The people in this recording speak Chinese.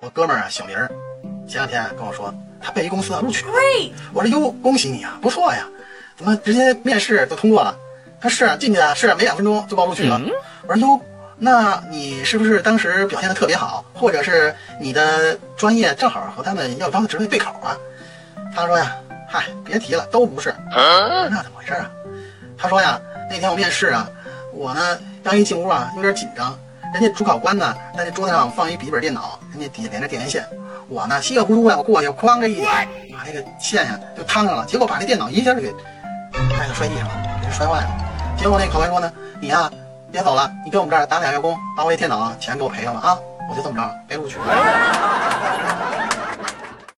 我哥们儿啊，小林儿，前两天跟我说他被一公司啊录取了。我说哟，恭喜你啊，不错呀，怎么直接面试就通过了？他是啊进去啊，是啊没两分钟就报录取了。我说哟，那你是不是当时表现的特别好，或者是你的专业正好和他们要招的职位对口啊？他说呀，嗨，别提了，都不是。我说那怎么回事啊？他说呀，那天我面试啊，我呢刚一进屋啊，有点紧张。人家主考官呢，在那桌子上放一笔记本电脑，人家底下连着电源线。我呢稀里糊涂呀，我过去哐的一点，把那个线呀就趟上了，结果把那电脑一下就给摔到摔地上了，给摔坏了。结果那考官说呢，你呀别走了，你跟我们这儿打俩月工，把我这电脑钱给我赔上了啊！我就这么着被录取了。